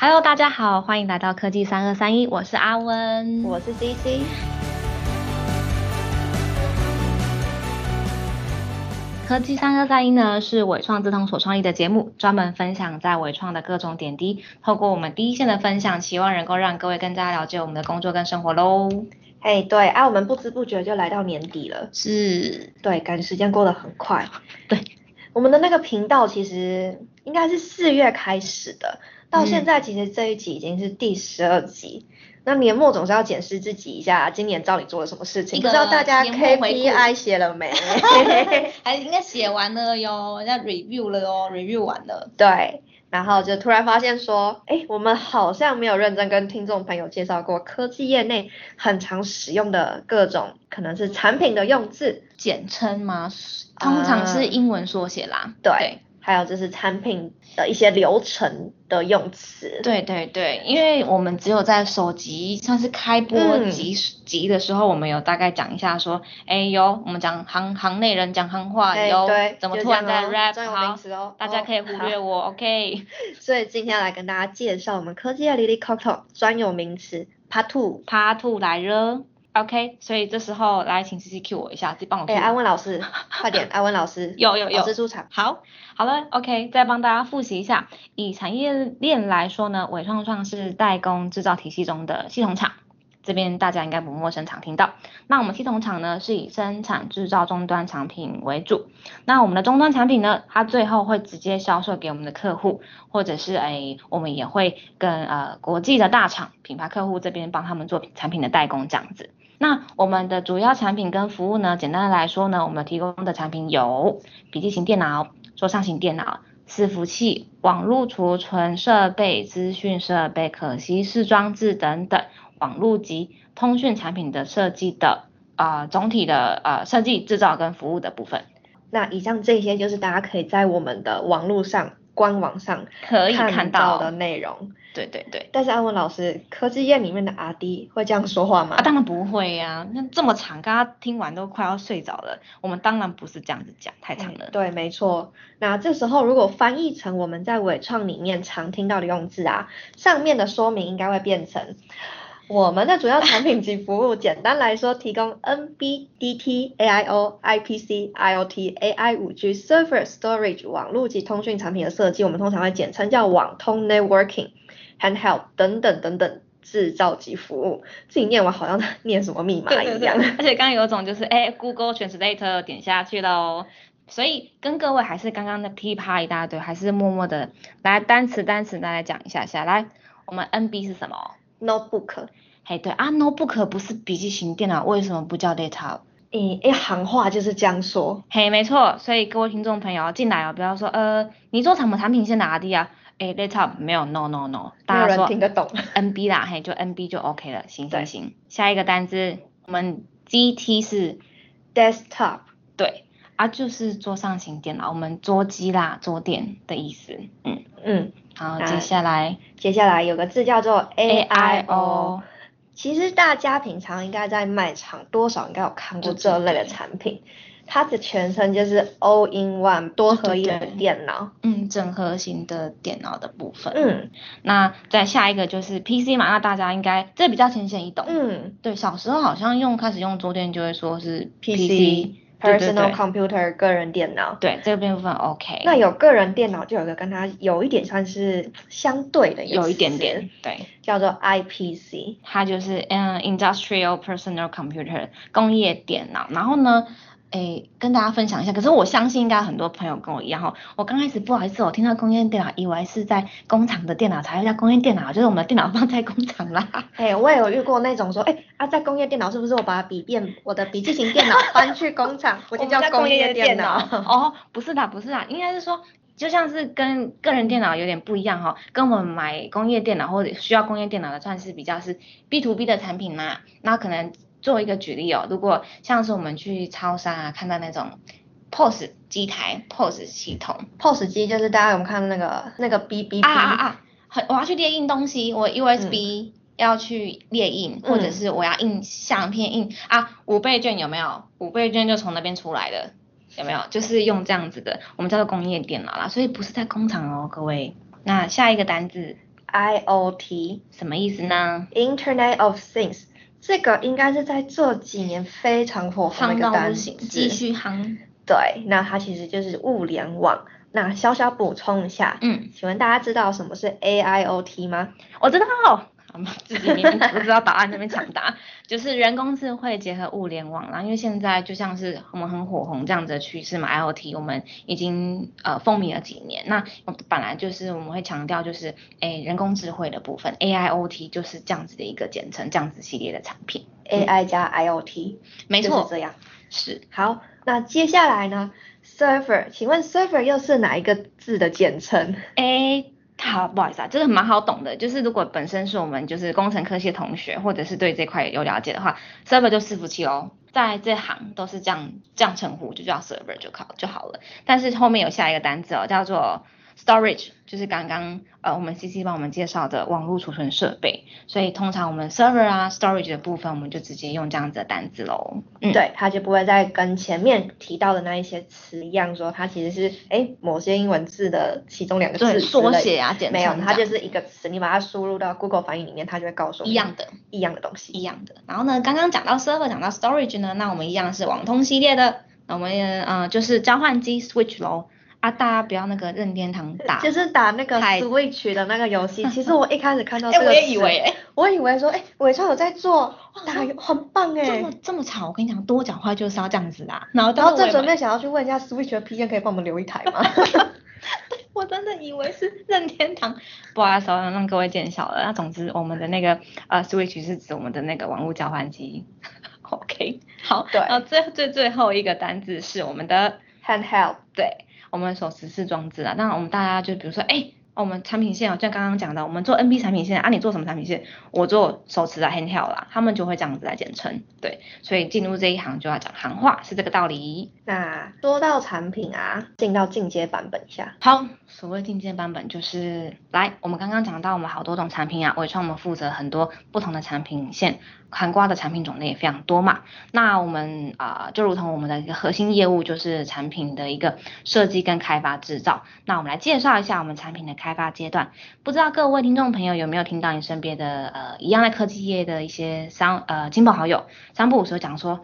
Hello，大家好，欢迎来到科技三二三一，我是阿温，我是 CC。科技三二三一呢是伟创智通所创立的节目，专门分享在伟创的各种点滴。透过我们第一线的分享，希望能够让各位更加了解我们的工作跟生活喽。哎，对啊，我们不知不觉就来到年底了，是，对，感觉时间过得很快。对，我们的那个频道其实应该是四月开始的，到现在其实这一集已经是第十二集。那年末总是要检视自己一下，今年到底做了什么事情？不知道大家 KPI 写了没？还应该写完了哟，要 review 了哦，review 完了。对，然后就突然发现说，哎，我们好像没有认真跟听众朋友介绍过科技业内很常使用的各种可能是产品的用字，简称吗？通常是英文缩写啦。对。还有就是产品的一些流程的用词。对对对，因为我们只有在首集像是开播集集的时候，我们有大概讲一下说，哎有我们讲行行内人讲行话，有怎么突然在 rap 好，大家可以忽略我，OK。所以今天来跟大家介绍我们科技的 Lily Coco 专有名词 Part Two Part Two 来了。OK，所以这时候来请 C C Q 我一下，自己帮我。哎，艾文老师，快点，艾文老师，有有有，老师出场。好，好了，OK，再帮大家复习一下。以产业链来说呢，伟创创是代工制造体系中的系统厂，这边大家应该不陌生，常听到。那我们系统厂呢，是以生产制造终端产品为主。那我们的终端产品呢，它最后会直接销售给我们的客户，或者是哎，我们也会跟呃国际的大厂品牌客户这边帮他们做产品的代工这样子。那我们的主要产品跟服务呢？简单的来说呢，我们提供的产品有笔记型电脑、桌上型电脑、伺服器、网络储存设备、资讯设备、可携式装置等等，网络及通讯产品的设计的啊，总体的呃设计、制造跟服务的部分。那以上这些就是大家可以在我们的网络上。官网上可以看到的内容，对对对。但是安文老师，科技业里面的阿弟会这样说话吗？啊，当然不会呀，那这么长，刚刚听完都快要睡着了。我们当然不是这样子讲，太长了。对，没错。那这时候如果翻译成我们在伟创里面常听到的用字啊，上面的说明应该会变成。我们的主要产品及服务，简单来说，提供 NB、DT、AIO、IPC、IoT、AI、5G、Server、Storage、网络及通讯产品的设计，我们通常会简称叫网通 （Networking）、Handheld 等等等等制造及服务。自己念完好像念什么密码一样。而且刚刚有种就是，哎，Google Translate 点下去喽。所以跟各位还是刚刚的噼啪一大堆，还是默默的来单词单词再来讲一下下来。我们 NB 是什么？Notebook，嘿对啊，Notebook 不是笔记型电脑，为什么不叫 Laptop？诶，一行话就是这样说。嘿，没错，所以各位听众朋友进来哦，不要说呃，你做什么产品先哪的啊？诶，Laptop 没有，No No No，大家说听得懂。NB 啦，嘿，就 NB 就 OK 了，行行行。下一个单词，我们 GT 是 Desktop，对，啊就是桌上型电脑，我们桌机啦，桌垫的意思。嗯嗯。好，接下来，接下来有个字叫做 A I O，其实大家平常应该在卖场多少应该有看过这类的产品，它的全称就是 All in One 多合一的电脑，嗯，整合型的电脑的部分，嗯，那再下一个就是 P C 嘛，那大家应该这比较浅显易懂，嗯，对，小时候好像用开始用桌垫就会说是 P C。Personal computer 个人电脑，对这个部分 OK。那有个人电脑，就有一个跟它有一点算是相对的，有一点点，对，叫做 IPC，它就是嗯 Industrial Personal Computer 工业电脑，然后呢。诶，跟大家分享一下。可是我相信应该很多朋友跟我一样哈，我刚开始不好意思，我听到工业电脑，以为是在工厂的电脑才会叫工业电脑，就是我们的电脑放在工厂啦。哎，我也有遇过那种说，哎啊，在工业电脑是不是我把笔电，我的笔记型电脑搬去工厂，我就 叫工业电脑？哦，不是的，不是的，应该是说，就像是跟个人电脑有点不一样哈，跟我们买工业电脑或者需要工业电脑的，算是比较是 B to B 的产品嘛，那可能。做一个举例哦，如果像是我们去超商啊，看到那种 POS 机台、POS 系统、POS 机，就是大家有看到那个那个 B B 啊啊啊啊，我要去列印东西，我 USB 要去列印，或者是我要印相片印啊，五倍券有没有？五倍券就从那边出来的，有没有？就是用这样子的，我们叫做工业电脑啦，所以不是在工厂哦，各位。那下一个单字 IOT，什么意思呢？Internet of Things，这个应该是在这几年非常火红的一个单。继续夯。对，那它其实就是物联网。那小小补充一下，嗯，请问大家知道什么是 AIoT 吗？我知道。自己明明不知道答案，那边抢答，就是人工智慧结合物联网啦。因为现在就像是我们很火红这样子的趋势嘛，IoT 我们已经呃风靡了几年。那本来就是我们会强调就是诶人工智慧的部分，AIoT 就是这样子的一个简称，这样子系列的产品。AI 加 IoT，没错，就是这样。是好，那接下来呢？Server，请问 server 又是哪一个字的简称？诶。好，不好意思啊，这个蛮好懂的，就是如果本身是我们就是工程科系同学，或者是对这块有了解的话，server 就伺服器哦，在这行都是这样这样称呼，就叫 server 就好就好了。但是后面有下一个单字哦，叫做 storage，就是刚刚呃我们 CC 帮我们介绍的网络储存设备，所以通常我们 server 啊 storage 的部分，我们就直接用这样子的单字喽。嗯，对，它就不会再跟前面提到的那一些词一样，说它其实是哎某些英文字的其中两个字，缩写啊，简称没有，它就是一个词，你把它输入到 Google 翻译里面，它就会告诉你一样的。一样的东西。一样的。然后呢，刚刚讲到 server，讲到 storage 呢，那我们一样是网通系列的，那我们呃就是交换机 switch 喽。啊，大家不要那个任天堂打，就是打那个 Switch 的那个游戏，其实我一开始看到 哎、这个词，我也以为，哎、我以为说，哎，伟超有在做，打很棒哎这哎么，这么吵，我跟你讲，多讲话就是要这样子啦。然后，然后正准备想要去问一下 Switch 的 PM 可以帮我们留一台吗？我真的以为是任天堂，不好意思，让各位见笑了。那总之，我们的那个呃 Switch 是指我们的那个网络交换机。OK，好，对然后最最最后一个单字是我们的 Handheld，对，我们手持式装置啊，那我们大家就比如说，哎，我们产品线哦，就像刚刚讲的，我们做 NB 产品线啊，你做什么产品线？我做手持的 handheld 啦，他们就会这样子来简称，对，所以进入这一行就要讲行话，是这个道理。那说到产品啊，进到进阶版本一下，好，所谓进阶版本就是来，我们刚刚讲到我们好多种产品啊，伟创我们负责很多不同的产品线，涵盖的产品种类也非常多嘛。那我们啊、呃就如同我们的一个核心业务就是产品的一个设计跟开发制造。那我们来介绍一下我们产品的开发阶段。不知道各位听众朋友有没有听到你身边的呃一样在科技业的一些商呃亲朋好友三不五时讲说。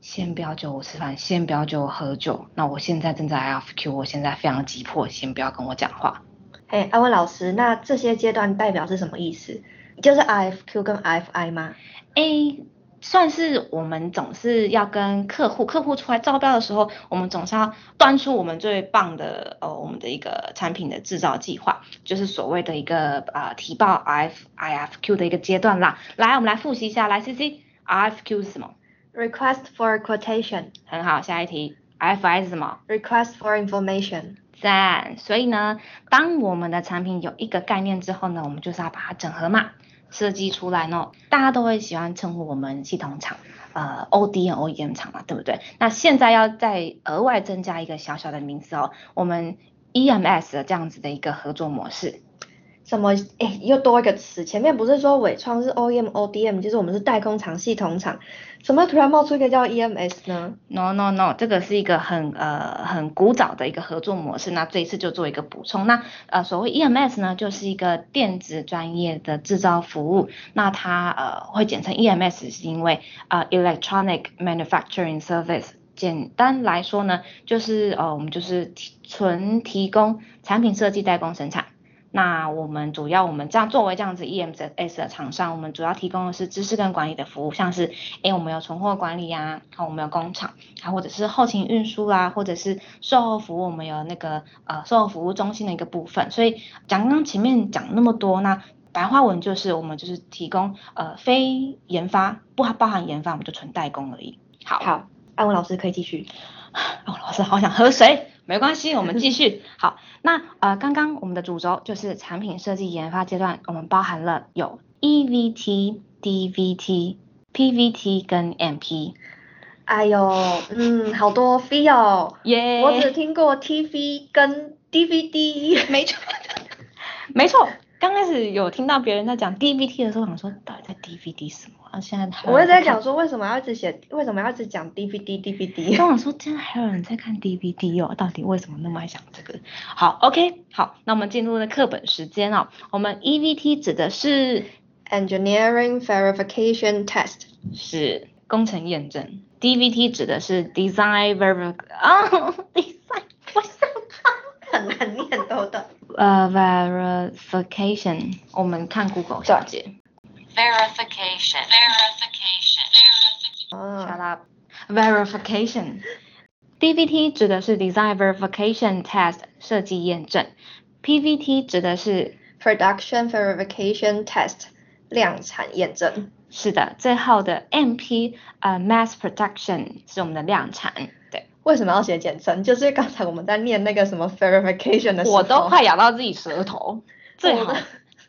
先不要叫我吃饭，先不要叫我喝酒。那我现在正在 IFQ，我现在非常急迫，先不要跟我讲话。哎，阿文老师，那这些阶段代表是什么意思？就是 IFQ 跟 IFI 吗？A 算是我们总是要跟客户，客户出来招标的时候，我们总是要端出我们最棒的呃我们的一个产品的制造计划，就是所谓的一个呃提报 IF IFQ 的一个阶段啦。来，我们来复习一下，来 C C IFQ 是什么？Request for quotation, 很好，下一题 IFI 是什么？request for information. 赞。所以呢，当我们的产品有一个概念之后呢，我们就是要把它整合嘛，设计出来呢。大家都会喜欢称呼我们系统厂，呃，ODM、OEM 厂嘛，对不对？那现在要再额外增加一个小小的名词哦，我们 EMS 的这样子的一个合作模式。什么？哎，又多一个词。前面不是说伟创是 OEM、ODM，就是我们是代工厂、系统厂，怎么突然冒出一个叫 EMS 呢？No No No，这个是一个很呃很古早的一个合作模式。那这一次就做一个补充。那呃所谓 EMS 呢，就是一个电子专业的制造服务。那它呃会简称 EMS，是因为呃 Electronic Manufacturing Service。简单来说呢，就是呃我们就是纯提供产品设计、代工、生产。那我们主要我们这样作为这样子 EMS 的厂商，我们主要提供的是知识跟管理的服务，像是诶我们有存货管理啊，好我们有工厂，啊或者是后勤运输啦，或者是售后服务，我们有那个呃售后服务中心的一个部分。所以讲刚刚前面讲那么多，那白话文就是我们就是提供呃非研发不包含研发，我们就纯代工而已。好，好，艾文老师可以继续。哦，老师好想喝水，没关系，我们继续。好，那呃，刚刚我们的主轴就是产品设计研发阶段，我们包含了有 EVT、DVT、PVT 跟 MP。哎呦，嗯，好多 fee 哦。耶我只听过 TV 跟 DVD。没错，没错。刚开始有听到别人在讲 DVT 的时候，想说到底在 DVD 什么？啊，现在还我也在看讲说为什么要一直写，为什么要一直讲 DVD DVD？跟我说，竟然还有人在看 DVD 哦，到底为什么那么爱讲这个？好，OK，好，那我们进入了课本时间哦。我们 EVT 指的是 Engineering Verification Test。是工程验证，DVT 指的是 Design Verification 啊，Design 我想 很难念，对不对？呃 Verification，我们看 Google 小姐 Verification. Verification. Verification. ，Shut 啊， up。Verification。DVT 指的是 Design Verification Test 设计验证，PVT 指的是 Production Verification Test 量产验证。是的，最后的 MP 呃 Mass Production 是我们的量产。对， 为什么要写简称？就是刚才我们在念那个什么 verification 的时候，我都快咬到自己舌头，最好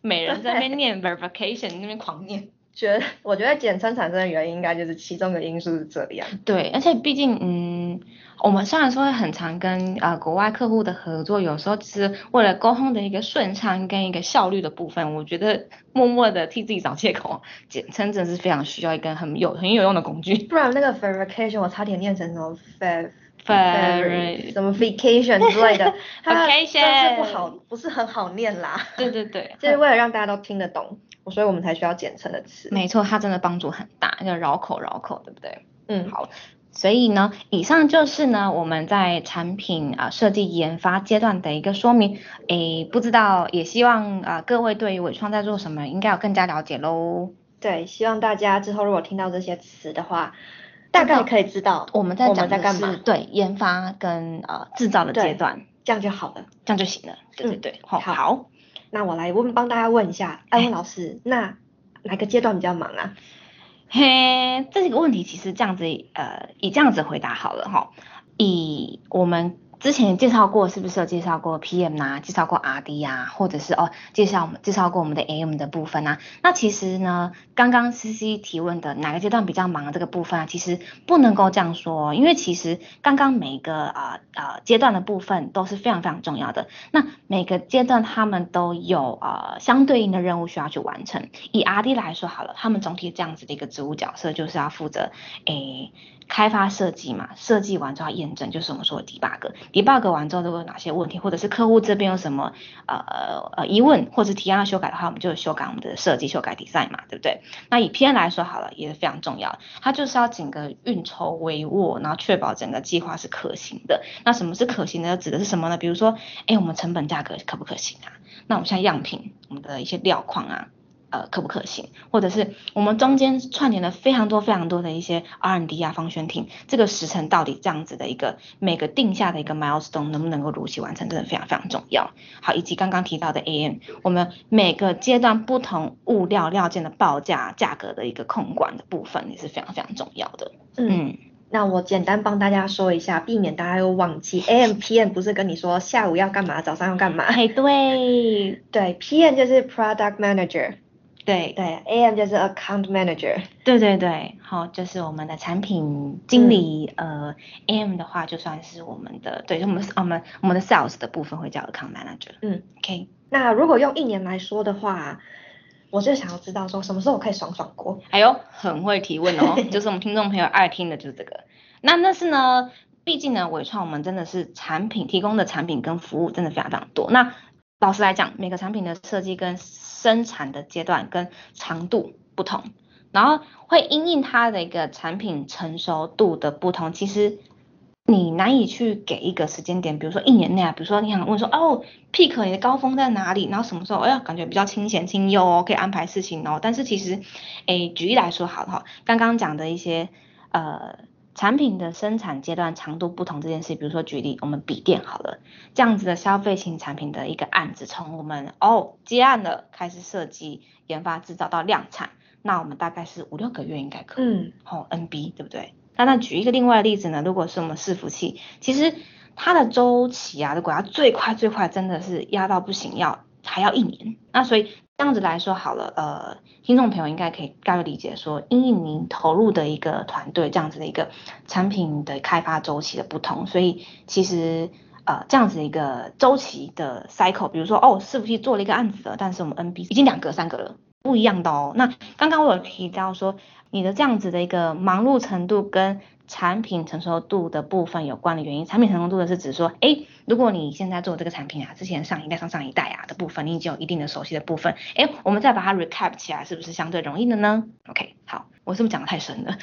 每人在那边念 Verification 那边狂念。觉得，我觉得简称产生的原因应该就是其中的因素是这样。对，而且毕竟，嗯，我们虽然说会很常跟呃国外客户的合作，有时候只是为了沟通的一个顺畅跟一个效率的部分，我觉得默默的替自己找借口，简称真的是非常需要一个很有很有用的工具。不然那个 verification 我差点念成什么 ver Ver- 什么 vacation 之类的，它真 Vacation 是不好，不是很好念啦。对对对，就是为了让大家都听得懂，所以我们才需要简称的词。没错，它真的帮助很大，要绕口绕口，对不对？嗯，好，所以呢，以上就是呢我们在产品啊、呃设计研发阶段的一个说明。诶，不知道，也希望啊、呃各位对于伟创在做什么应该有更加了解喽。对，希望大家之后如果听到这些词的话，大概可以知道我们在我讲的是们在干嘛，对研发跟呃制造的阶段，这样就好了。这样就行了。对对嗯对，好、好好。那我来问，帮大家问一下，艾文老师，那哪个阶段比较忙啊？嘿，这个问题其实这样子，呃，以这样子回答好了哈。以我们之前介绍过，是不是有介绍过 PM 啊，介绍过 RD 啊，或者是哦，介绍我们介绍过我们的 AM 的部分啊？那其实呢，刚刚 CC 提问的哪个阶段比较忙的这个部分啊，其实不能够这样说，因为其实刚刚每个啊呃阶段的部分都是非常非常重要的。那每个阶段他们都有呃相对应的任务需要去完成。以 RD 来说好了，他们总体这样子的一个职务角色就是要负责诶开发设计嘛，设计完之后验证，就是我们说的 debug。Debug 完之后都有哪些问题，或者是客户这边有什么呃呃疑问或者提案要修改的话，我们就修改我们的设计，修改 design 嘛，对不对？那以 PM 来说好了，也是非常重要，它就是要整个运筹帷幄，然后确保整个计划是可行的。那什么是可行的？指的是什么呢？比如说，哎，我们成本价格可不可行啊？那我们像样品，我们的一些料况啊，呃，可不可行？或者是我们中间串联了非常多非常多的一些 R&D 啊、方宣庭，这个时程到底这样子的一个每个定下的一个 milestone 能不能够如期完成，真的非常非常重要。好，以及刚刚提到的 AM，我们每个阶段不同物料料件的报价、价格的一个控管的部分也是非常非常重要的。嗯，那我简单帮大家说一下，避免大家又忘记。AM、PM 不是跟你说下午要干嘛，早上要干嘛？哎，对 对，PM 就是 Product Manager，对对，AM 就是 Account Manager。对对对，好，就是我们的产品经理，呃，AM 的话就算是我们的，对，就我们我们我们的 sales 的部分会叫 account manager。嗯，OK，那如果用一年来说的话，我就想要知道说什么时候我可以爽爽过。哎呦，很会提问哦，就是我们听众朋友爱听的就是这个。那那是呢，毕竟呢，伟创我们真的是产品提供的产品跟服务真的非常非常多。那老实来讲，每个产品的设计跟生产的阶段跟长度不同，然后会因应它的一个产品成熟度的不同，其实你难以去给一个时间点，比如说一年内啊，比如说你想问说哦，peak 你的高峰在哪里，然后什么时候，哎呀，感觉比较清闲清幽哦，可以安排事情哦。但是其实，诶，举例来说好了哈，刚刚讲的一些呃产品的生产阶段长度不同这件事，比如说举例，我们笔电好了，这样子的消费型产品的一个案子，从我们哦接案了开始设计、研发、制造到量产，那我们大概是五六个月应该可以。嗯哦，NB 对不对？那那举一个另外的例子呢？如果是我们伺服器，其实它的周期啊，如果要最快最快，真的是压到不行，要还要一年。那所以这样子来说好了，呃，听众朋友应该可以大概理解说，因为您投入的一个团队这样子的一个产品的开发周期的不同，所以其实呃这样子一个周期的 cycle，比如说哦，伺服器做了一个案子了，但是我们 NB 已经两个三个了，不一样的哦。那刚刚我有提到说，你的这样子的一个忙碌程度跟产品成熟度的部分有关的原因，产品成熟度的是指说，哎，如果你现在做这个产品啊，之前上一代、上上一代啊的部分，你已经有一定的熟悉的部分，哎，我们再把它 recap 起来，是不是相对容易的呢？OK，好，我是不是讲的太深了？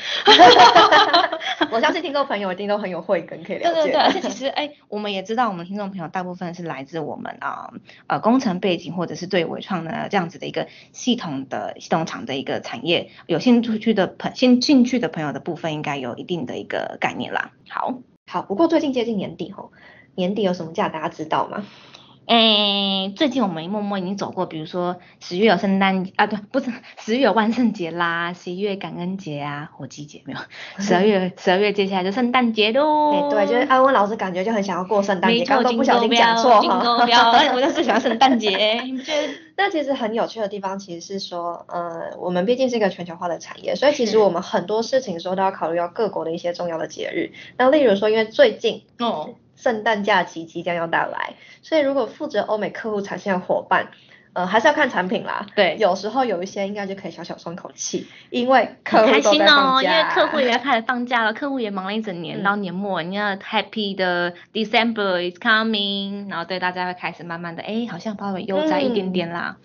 我相信听众朋友一定都很有慧根可以了解。对对对，而且其实哎，我们也知道，我们听众朋友大部分是来自我们啊呃工程背景，或者是对伟创的这样子的一个系统的系统厂的一个产业有兴趣的朋兴兴趣的朋友的部分，应该有一定的一个概念啦。好，好，不过最近接近年底吼，年底有什么假大家知道吗？诶，最近我们默默已经走过，比如说十月有圣诞啊，对，不是十月有万圣节啦，十一月感恩节啊，火鸡节没有，十二月 十二月接下来就圣诞节喽。对，就是安温老师感觉就很想要过圣诞节，刚刚都不小心讲错哈。我就是喜欢圣诞节？那其实很有趣的地方，其实是说，呃，我们毕竟是一个全球化的产业，所以其实我们很多事情时候都要考虑到各国的一些重要的节日。那例如说，因为最近哦。圣诞假期即将要到来，所以如果负责欧美客户产线的伙伴，呃，还是要看产品啦。对，有时候有一些应该就可以小小松口气，因为客户开心哦，因为客户也要开始放假了，客户也忙了一整年，到年末，你要 happy 的 December is coming，然后对大家会开始慢慢的，哎，好像稍微悠哉一点点啦，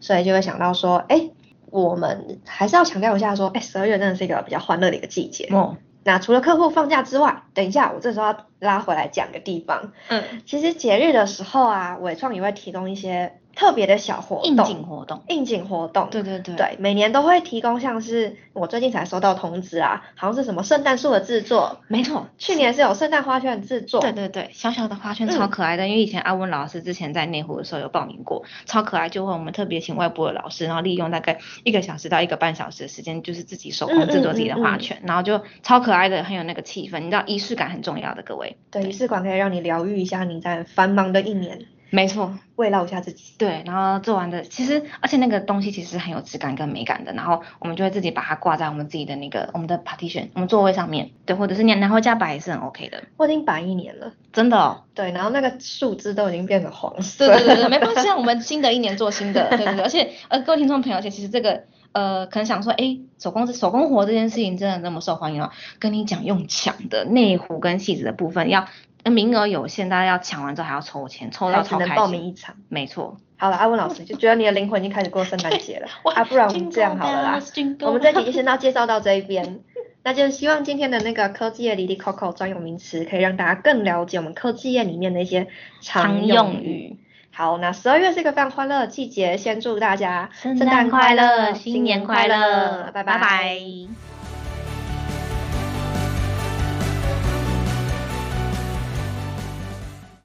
所以就会想到说，哎，我们还是要强调一下说，哎，十二月真的是一个比较欢乐的一个季节。哦。那除了客户放假之外，等一下我这时候要拉回来讲个地方。嗯，其实节日的时候啊，伟创也会提供一些。特别的小活动，应景活动，应景活动，对对对，对，每年都会提供，像是我最近才收到通知啊，好像是什么圣诞树的制作，没错，去年是有圣诞花圈的制作，对对对，小小的花圈超可爱的，因为以前阿温老师之前在内湖的时候有报名过，超可爱，就会我们特别请外部的老师，然后利用大概一个小时到一个半小时的时间，就是自己手工制作自己的花圈，然后就超可爱的，很有那个气氛，你知道仪式感很重要的，各位，对，仪式感可以让你疗愈一下你在繁忙的一年。没错，慰劳一下自己。对，然后做完的，其实而且那个东西其实很有质感跟美感的，然后我们就会自己把它挂在我们自己的那个我们的 partition，我们座位上面，对，或者是你然后家摆也是很 OK 的。我已经摆一年了，真的。哦。对，然后那个树枝都已经变成黄色。对对对对，没关系，我们新的一年做新的，对对对。而且呃，各位听众朋友，而且其实这个呃，可能想说，哎，手工手工活这件事情真的那么受欢迎哦？跟你讲，用抢的内湖跟细子的部分要。名额有限，大家要抢完之后还要抽签，抽到超开心。报名一场，没错。好了，阿文老师就觉得你的灵魂已经开始过圣诞节了，啊，不然我们这样好了啦，我们这集就先到介绍到这一边，那就希望今天的那个科技业里里 Coco 专有名词可以让大家更了解我们科技业里面的一些常用语。好，那十二月是一个非常欢乐的季节，先祝大家圣诞快乐，新年快乐，拜拜。